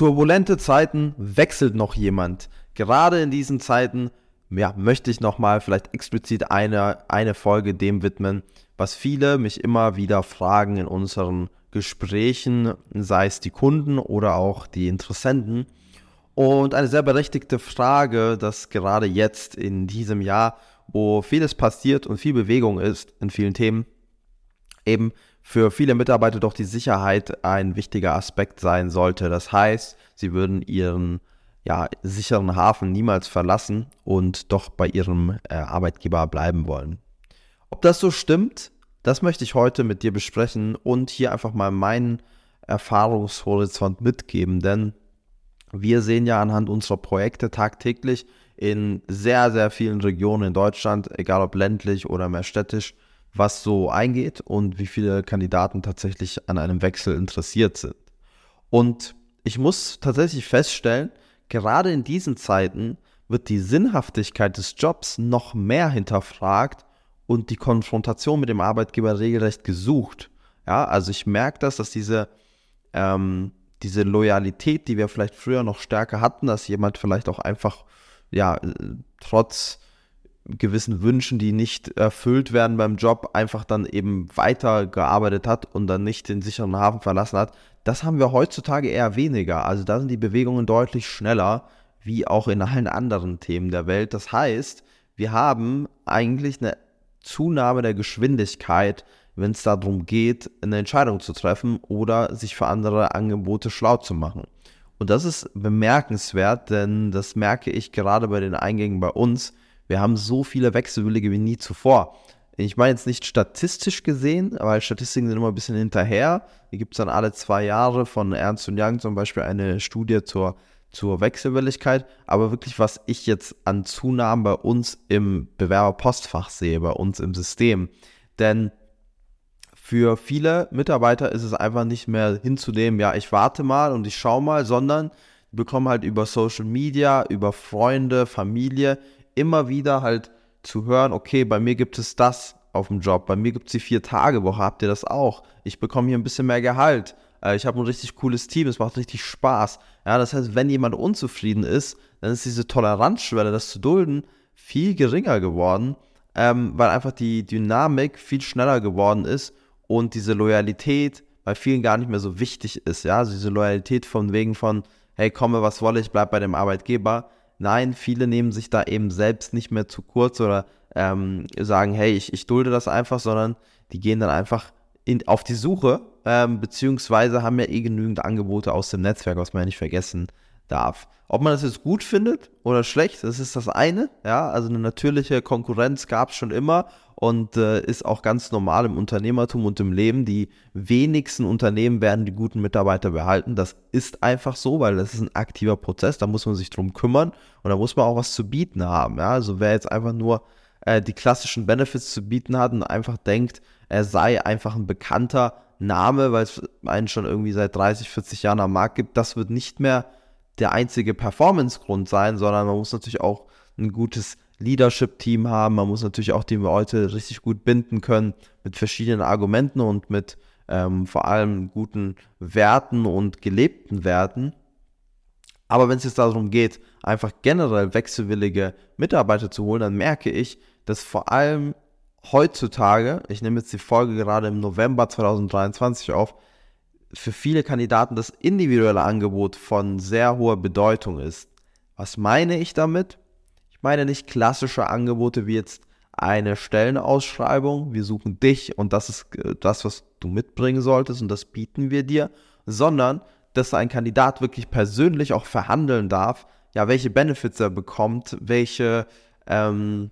turbulente Zeiten wechselt noch jemand. Gerade in diesen Zeiten ja, möchte ich nochmal vielleicht explizit eine, eine Folge dem widmen, was viele mich immer wieder fragen in unseren Gesprächen, sei es die Kunden oder auch die Interessenten. Und eine sehr berechtigte Frage, dass gerade jetzt in diesem Jahr, wo vieles passiert und viel Bewegung ist in vielen Themen, eben für viele Mitarbeiter doch die Sicherheit ein wichtiger Aspekt sein sollte. Das heißt, sie würden ihren ja, sicheren Hafen niemals verlassen und doch bei ihrem äh, Arbeitgeber bleiben wollen. Ob das so stimmt, das möchte ich heute mit dir besprechen und hier einfach mal meinen Erfahrungshorizont mitgeben, denn wir sehen ja anhand unserer Projekte tagtäglich in sehr, sehr vielen Regionen in Deutschland, egal ob ländlich oder mehr städtisch, was so eingeht und wie viele Kandidaten tatsächlich an einem Wechsel interessiert sind. Und ich muss tatsächlich feststellen, gerade in diesen Zeiten wird die Sinnhaftigkeit des Jobs noch mehr hinterfragt und die Konfrontation mit dem Arbeitgeber regelrecht gesucht. Ja, also ich merke das, dass diese, ähm, diese Loyalität, die wir vielleicht früher noch stärker hatten, dass jemand vielleicht auch einfach, ja, trotz gewissen Wünschen, die nicht erfüllt werden beim Job, einfach dann eben weitergearbeitet hat und dann nicht den sicheren Hafen verlassen hat, das haben wir heutzutage eher weniger. Also da sind die Bewegungen deutlich schneller, wie auch in allen anderen Themen der Welt. Das heißt, wir haben eigentlich eine Zunahme der Geschwindigkeit, wenn es darum geht, eine Entscheidung zu treffen oder sich für andere Angebote schlau zu machen. Und das ist bemerkenswert, denn das merke ich gerade bei den Eingängen bei uns. Wir haben so viele Wechselwillige wie nie zuvor. Ich meine jetzt nicht statistisch gesehen, weil Statistiken sind immer ein bisschen hinterher. Hier gibt es dann alle zwei Jahre von Ernst Young zum Beispiel eine Studie zur, zur Wechselwilligkeit. Aber wirklich, was ich jetzt an Zunahmen bei uns im Bewerberpostfach sehe, bei uns im System. Denn für viele Mitarbeiter ist es einfach nicht mehr hinzunehmen, ja, ich warte mal und ich schaue mal, sondern bekommen halt über Social Media, über Freunde, Familie immer wieder halt zu hören, okay, bei mir gibt es das auf dem Job, bei mir gibt es die Vier-Tage-Woche, habt ihr das auch? Ich bekomme hier ein bisschen mehr Gehalt, äh, ich habe ein richtig cooles Team, es macht richtig Spaß. Ja, das heißt, wenn jemand unzufrieden ist, dann ist diese Toleranzschwelle, das zu dulden, viel geringer geworden, ähm, weil einfach die Dynamik viel schneller geworden ist und diese Loyalität bei vielen gar nicht mehr so wichtig ist. Ja, also diese Loyalität von wegen von, hey, komme, was wolle ich, bleib bei dem Arbeitgeber Nein, viele nehmen sich da eben selbst nicht mehr zu kurz oder ähm, sagen, hey, ich, ich dulde das einfach, sondern die gehen dann einfach in, auf die Suche, ähm, beziehungsweise haben ja eh genügend Angebote aus dem Netzwerk, was man ja nicht vergessen darf. Ob man das jetzt gut findet oder schlecht, das ist das eine. Ja, also eine natürliche Konkurrenz gab es schon immer und äh, ist auch ganz normal im Unternehmertum und im Leben. Die wenigsten Unternehmen werden die guten Mitarbeiter behalten. Das ist einfach so, weil das ist ein aktiver Prozess. Da muss man sich drum kümmern und da muss man auch was zu bieten haben. Ja? Also wer jetzt einfach nur äh, die klassischen Benefits zu bieten hat und einfach denkt, er sei einfach ein bekannter Name, weil es einen schon irgendwie seit 30, 40 Jahren am Markt gibt, das wird nicht mehr der einzige Performance-Grund sein, sondern man muss natürlich auch ein gutes Leadership-Team haben. Man muss natürlich auch die Leute richtig gut binden können mit verschiedenen Argumenten und mit ähm, vor allem guten Werten und gelebten Werten. Aber wenn es jetzt darum geht, einfach generell wechselwillige Mitarbeiter zu holen, dann merke ich, dass vor allem heutzutage, ich nehme jetzt die Folge gerade im November 2023 auf, für viele Kandidaten das individuelle Angebot von sehr hoher Bedeutung ist. Was meine ich damit? Meine nicht klassische Angebote wie jetzt eine Stellenausschreibung, wir suchen dich und das ist äh, das, was du mitbringen solltest und das bieten wir dir, sondern dass ein Kandidat wirklich persönlich auch verhandeln darf, ja, welche Benefits er bekommt, welche ähm,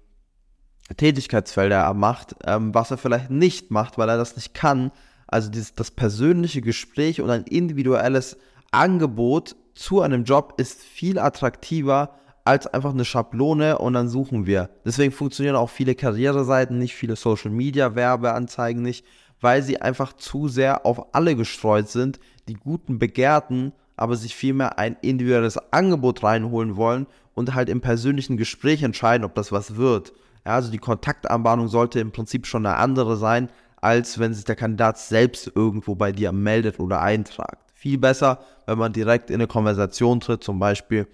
Tätigkeitsfelder er macht, ähm, was er vielleicht nicht macht, weil er das nicht kann, also dieses, das persönliche Gespräch und ein individuelles Angebot zu einem Job ist viel attraktiver als einfach eine Schablone und dann suchen wir. Deswegen funktionieren auch viele Karriereseiten nicht, viele Social Media Werbeanzeigen nicht, weil sie einfach zu sehr auf alle gestreut sind, die guten Begehrten, aber sich vielmehr ein individuelles Angebot reinholen wollen und halt im persönlichen Gespräch entscheiden, ob das was wird. Ja, also die Kontaktanbahnung sollte im Prinzip schon eine andere sein, als wenn sich der Kandidat selbst irgendwo bei dir meldet oder eintragt. viel besser, wenn man direkt in eine Konversation tritt, zum Beispiel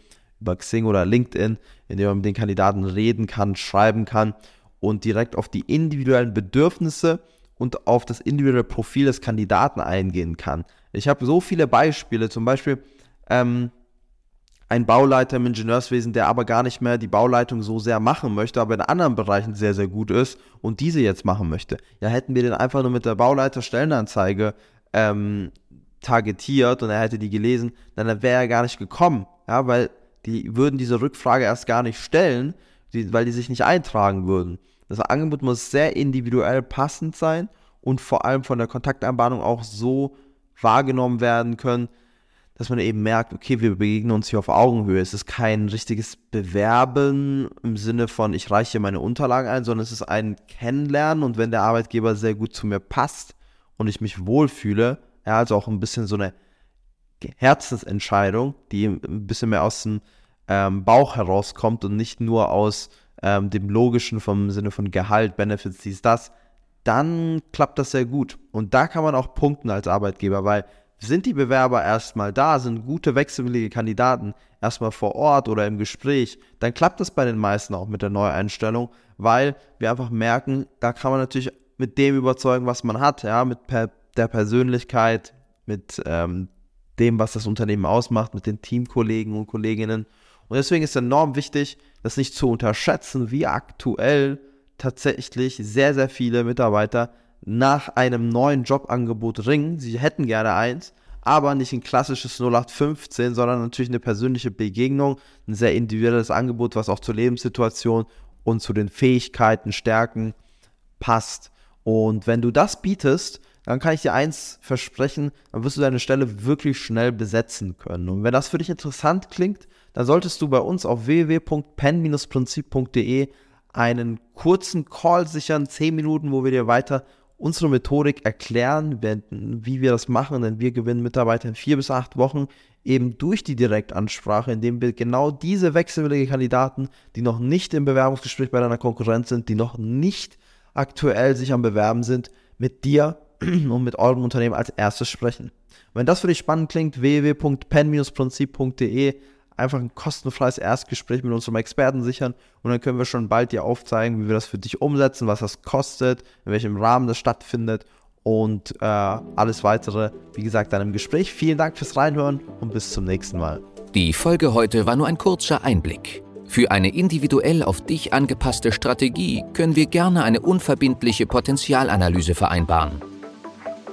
über Xing oder LinkedIn, indem man mit den Kandidaten reden kann, schreiben kann und direkt auf die individuellen Bedürfnisse und auf das individuelle Profil des Kandidaten eingehen kann. Ich habe so viele Beispiele, zum Beispiel ähm, ein Bauleiter im Ingenieurswesen, der aber gar nicht mehr die Bauleitung so sehr machen möchte, aber in anderen Bereichen sehr, sehr gut ist und diese jetzt machen möchte. Ja, hätten wir den einfach nur mit der Bauleiter-Stellenanzeige ähm, targetiert und er hätte die gelesen, dann wäre er gar nicht gekommen. Ja, weil die würden diese Rückfrage erst gar nicht stellen, die, weil die sich nicht eintragen würden. Das Angebot muss sehr individuell passend sein und vor allem von der Kontaktanbahnung auch so wahrgenommen werden können, dass man eben merkt, okay, wir begegnen uns hier auf Augenhöhe. Es ist kein richtiges Bewerben im Sinne von, ich reiche meine Unterlagen ein, sondern es ist ein Kennenlernen und wenn der Arbeitgeber sehr gut zu mir passt und ich mich wohlfühle, ja, also auch ein bisschen so eine Herzensentscheidung, die ein bisschen mehr aus dem ähm, Bauch herauskommt und nicht nur aus ähm, dem Logischen vom Sinne von Gehalt, Benefits, dies, das, dann klappt das sehr gut. Und da kann man auch punkten als Arbeitgeber, weil sind die Bewerber erstmal da, sind gute wechselwillige Kandidaten erstmal vor Ort oder im Gespräch, dann klappt das bei den meisten auch mit der Neueinstellung, weil wir einfach merken, da kann man natürlich mit dem überzeugen, was man hat, ja, mit per der Persönlichkeit, mit ähm, dem, was das Unternehmen ausmacht, mit den Teamkollegen und Kolleginnen. Und deswegen ist enorm wichtig, das nicht zu unterschätzen, wie aktuell tatsächlich sehr, sehr viele Mitarbeiter nach einem neuen Jobangebot ringen. Sie hätten gerne eins, aber nicht ein klassisches 0815, sondern natürlich eine persönliche Begegnung, ein sehr individuelles Angebot, was auch zur Lebenssituation und zu den Fähigkeiten, Stärken passt. Und wenn du das bietest, dann kann ich dir eins versprechen, dann wirst du deine Stelle wirklich schnell besetzen können. Und wenn das für dich interessant klingt, dann solltest du bei uns auf www.pen-prinzip.de einen kurzen Call sichern, 10 Minuten, wo wir dir weiter unsere Methodik erklären werden, wie wir das machen, denn wir gewinnen Mitarbeiter in vier bis acht Wochen eben durch die Direktansprache, indem wir genau diese wechselwillige Kandidaten, die noch nicht im Bewerbungsgespräch bei deiner Konkurrenz sind, die noch nicht aktuell sich am Bewerben sind, mit dir und mit eurem Unternehmen als erstes sprechen. wenn das für dich spannend klingt, www.pen-prinzip.de einfach ein kostenfreies Erstgespräch mit unserem Experten sichern und dann können wir schon bald dir aufzeigen, wie wir das für dich umsetzen, was das kostet, in welchem Rahmen das stattfindet und äh, alles weitere, wie gesagt, dann im Gespräch. Vielen Dank fürs Reinhören und bis zum nächsten Mal. Die Folge heute war nur ein kurzer Einblick. Für eine individuell auf dich angepasste Strategie können wir gerne eine unverbindliche Potenzialanalyse vereinbaren.